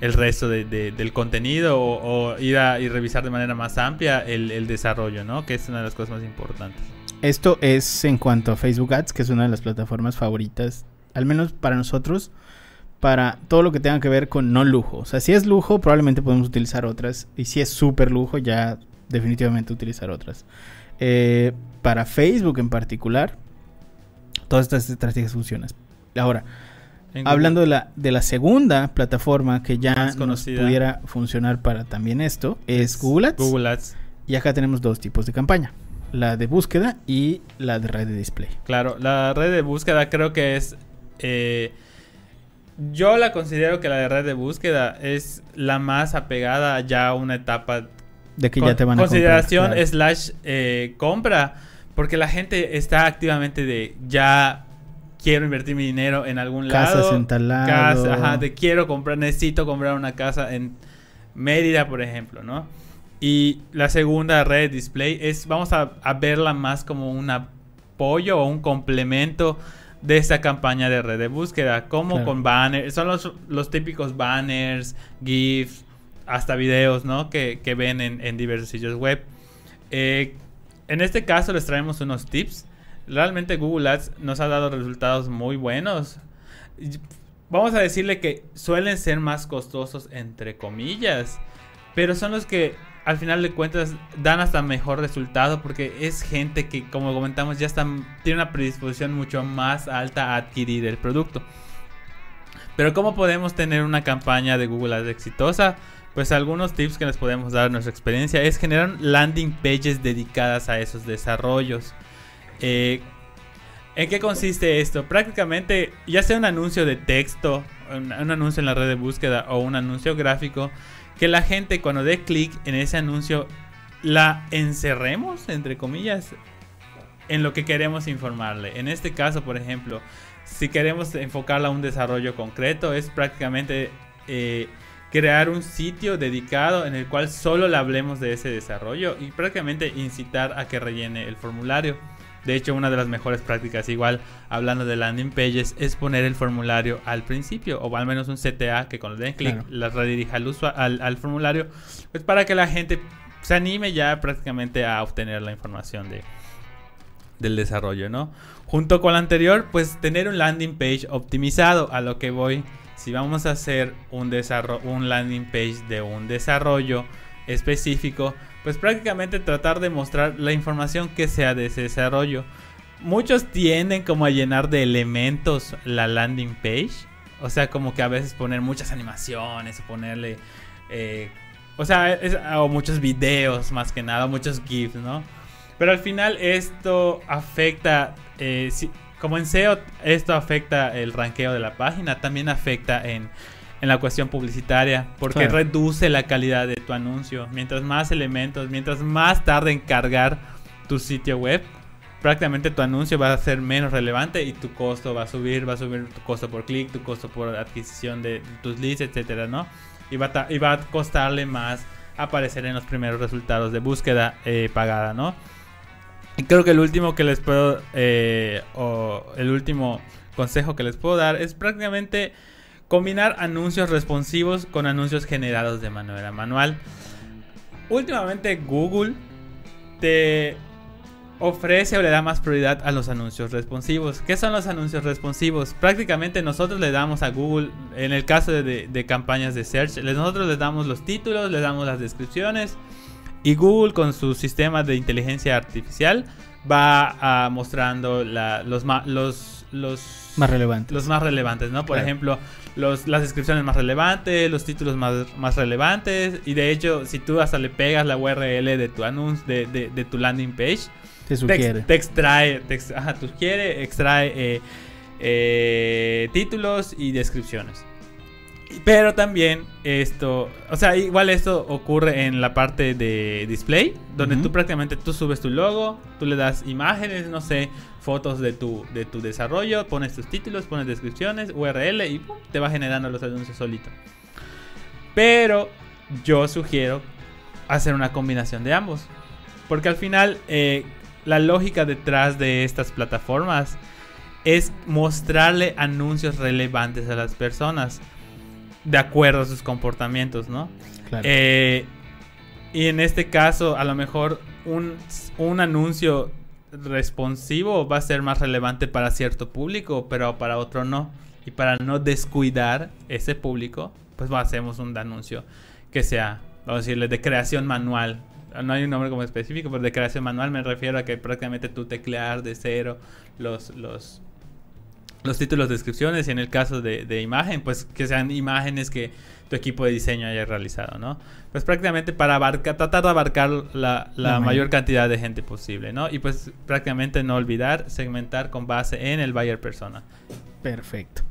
el resto de- de- del contenido o, o ir a y revisar de manera más amplia el, el desarrollo, ¿no? Que es una de las cosas más importantes. Esto es en cuanto a Facebook Ads, que es una de las plataformas favoritas, al menos para nosotros, para todo lo que tenga que ver con no lujo. O sea, si es lujo, probablemente podemos utilizar otras. Y si es súper lujo, ya definitivamente utilizar otras. Eh, para Facebook en particular, todas estas estrategias funcionan. Ahora, hablando de la, de la segunda plataforma que ya Más nos conocida. pudiera funcionar para también esto, es Google Ads. Google Ads. Y acá tenemos dos tipos de campaña. La de búsqueda y la de red de display. Claro, la red de búsqueda creo que es eh, yo la considero que la de red de búsqueda es la más apegada ya a una etapa De que ya te van a consideración comprar, claro. slash eh, compra porque la gente está activamente de ya quiero invertir mi dinero en algún Casas lado en tal lado. casa, ajá, de quiero comprar necesito comprar una casa en Mérida por ejemplo no y la segunda red display es vamos a, a verla más como un apoyo o un complemento de esta campaña de red de búsqueda como Claro. con banners son los, los típicos banners gifs hasta videos ¿no? que, que ven en, en diversos sitios web eh, en este caso les traemos unos tips. Realmente Google Ads nos ha dado resultados muy buenos. Vamos a decirle que suelen ser más costosos entre comillas, pero son los que al final de cuentas dan hasta mejor resultado porque es gente que como comentamos ya están, tiene una predisposición mucho más alta a adquirir el producto. Pero ¿cómo podemos tener una campaña de Google Ads exitosa? Pues algunos tips que les podemos dar en nuestra experiencia es generar landing pages dedicadas a esos desarrollos. Eh, ¿En qué consiste esto? Prácticamente, ya sea un anuncio de texto, un, un anuncio en la red de búsqueda o un anuncio gráfico, que la gente cuando dé clic en ese anuncio la encerremos, entre comillas, en lo que queremos informarle. En este caso, por ejemplo, si queremos enfocarla a un desarrollo concreto, es prácticamente eh, crear un sitio dedicado en el cual solo le hablemos de ese desarrollo y prácticamente incitar a que rellene el formulario. De hecho, una de las mejores prácticas, igual hablando de landing pages, es poner el formulario al principio, o al menos un CTA que cuando den clic Claro. la redirija al, al, al formulario, pues para que la gente se anime ya prácticamente a obtener la información de, del desarrollo, ¿no? Junto con la anterior, pues tener un landing page optimizado a lo que voy. Si vamos a hacer un, desarro- un landing page de un desarrollo específico, pues prácticamente tratar de mostrar la información que sea de ese desarrollo. Muchos tienden como a llenar de elementos la landing page. O sea, como que a veces poner muchas animaciones ponerle... eh, o sea, es- o muchos videos más que nada, muchos GIFs, ¿no? Pero al final esto afecta, eh, si- como en SEO, esto afecta el ranqueo de la página, también afecta en, en la cuestión publicitaria, porque reduce la calidad de tu anuncio. Mientras más elementos, mientras más tarde en cargar tu sitio web, prácticamente tu anuncio va a ser menos relevante y tu costo va a subir, va a subir tu costo por clic, tu costo por adquisición de tus leads, etcétera, ¿no? Y va a, y va a costarle más aparecer en los primeros resultados de búsqueda eh, pagada, ¿no? Y creo que el último que les puedo, eh, o el último consejo que les puedo dar es prácticamente combinar anuncios responsivos con anuncios generados de manera manual. Últimamente Google te ofrece o le da más prioridad a los anuncios responsivos. ¿Qué son los anuncios responsivos? Prácticamente nosotros le damos a Google, en el caso de, de- de campañas de search, nosotros les damos los títulos, les damos las descripciones y Google con su sistema de inteligencia artificial va a mostrando la- los, ma- los, los, Más relevante. los más relevantes, ¿no? Por Claro. ejemplo, los, las descripciones más relevantes, los títulos más, más relevantes. Y de hecho, si tú hasta le pegas la URL de tu anuncio, de, de- de tu landing page, Te sugiere. te extrae, te ajá, sugiere, extrae eh, eh, títulos y descripciones. Pero también esto, o sea, igual esto ocurre en la parte de display, donde tú prácticamente tú subes tu logo, tú le das imágenes, no sé, fotos de tu, de tu desarrollo, pones tus títulos, pones descripciones, URL y ¡pum! te va generando los anuncios solito. Pero yo sugiero hacer una combinación de ambos. Porque al final eh, la lógica detrás de estas plataformas es mostrarle anuncios relevantes a las personas de acuerdo a sus comportamientos, ¿no? Claro. Eh, y en este caso, a lo mejor un, un anuncio responsivo va a ser más relevante para cierto público, pero para otro no. Y para no descuidar ese público, pues hacemos un anuncio que sea, vamos a decirle, de creación manual. No hay un nombre como específico, pero de creación manual me refiero a que prácticamente tú teclear de cero los, los, los títulos, descripciones y en el caso de, de imagen, pues que sean imágenes que tu equipo de diseño haya realizado, ¿no? Pues prácticamente para abarcar, tratar de abarcar la, la mayor. cantidad de gente posible, ¿no? Y pues prácticamente no olvidar segmentar con base en el buyer persona. Perfecto.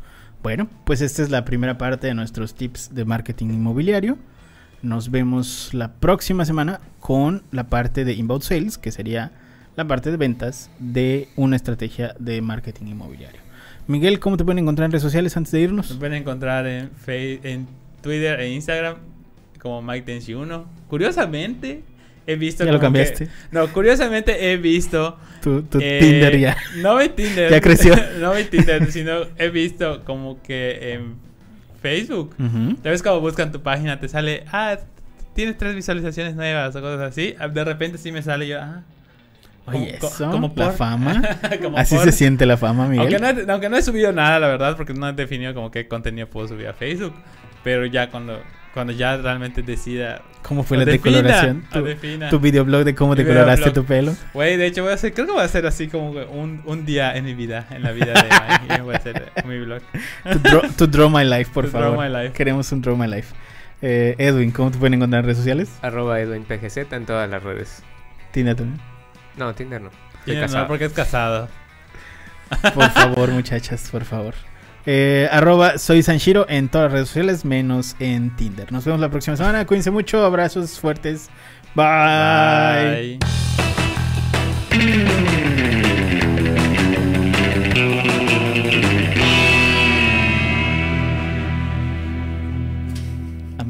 Bueno, pues esta es la primera parte de nuestros tips de marketing inmobiliario. Nos vemos la próxima semana con la parte de inbound sales, que sería la parte de ventas de una estrategia de marketing inmobiliario. Miguel, ¿cómo te pueden encontrar en redes sociales antes de Me irnos? pueden encontrar en, Face- en Twitter e Instagram como Mike Tensi 1. Curiosamente, he visto. Ya lo como que- cambiaste. no, curiosamente he visto. Tu, tu eh, Tinder ya. No mi Tinder. Ya creció. no mi Tinder, sino he visto como que en Facebook. Ujú. ¿Sabes cómo buscan tu página? Te sale, ah, tienes tres visualizaciones nuevas o cosas así. De repente sí me sale yo, ah. Oye, como- eso, como la fama. como Así por- se siente la fama, Miguel. Aunque no, he, aunque no he subido nada, la verdad, porque no he definido como qué contenido puedo subir a Facebook. Pero ya cuando, cuando ya realmente decida. ¿Cómo fue la defina, decoloración? Tu, defina. tu videoblog de cómo Mi decoloraste tu pelo. Güey, de hecho voy a hacer, creo que voy a hacer así como un, un día en mi vida, en la vida de Mike, voy a hacer mi blog. Tu draw, my life, por Draw favor. My Life. Queremos un draw my life. Eh, Edwin, ¿cómo te pueden encontrar en redes sociales? Arroba EdwinPGZ en todas las redes. Tina también. No, Tinder no. Estoy no, casado. porque es casado. Por favor, muchachas, por favor. Eh, arroba soy Sanshiro en todas las redes sociales, menos en Tinder. Nos vemos la próxima semana. Cuídense mucho. Abrazos fuertes. Bye. Bye.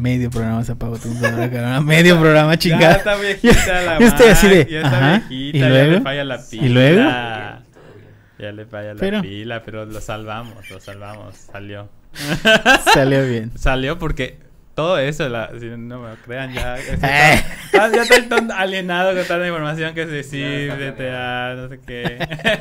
Medio programa se apagó tu computadora, medio programa, Ya chingada. está viejita la Yo estoy así de, Mac, Ya está ajá, viejita, ¿y ya luego? le falla la ¿Y pila. luego? Ya le falla la Pero- pila, pero lo salvamos, lo salvamos, salió. Salió bien. Salió porque todo eso, la, si no me lo crean, ya, estoy Eh. tan- ya estoy tan alienado con tanta información que se sí, a no sé qué.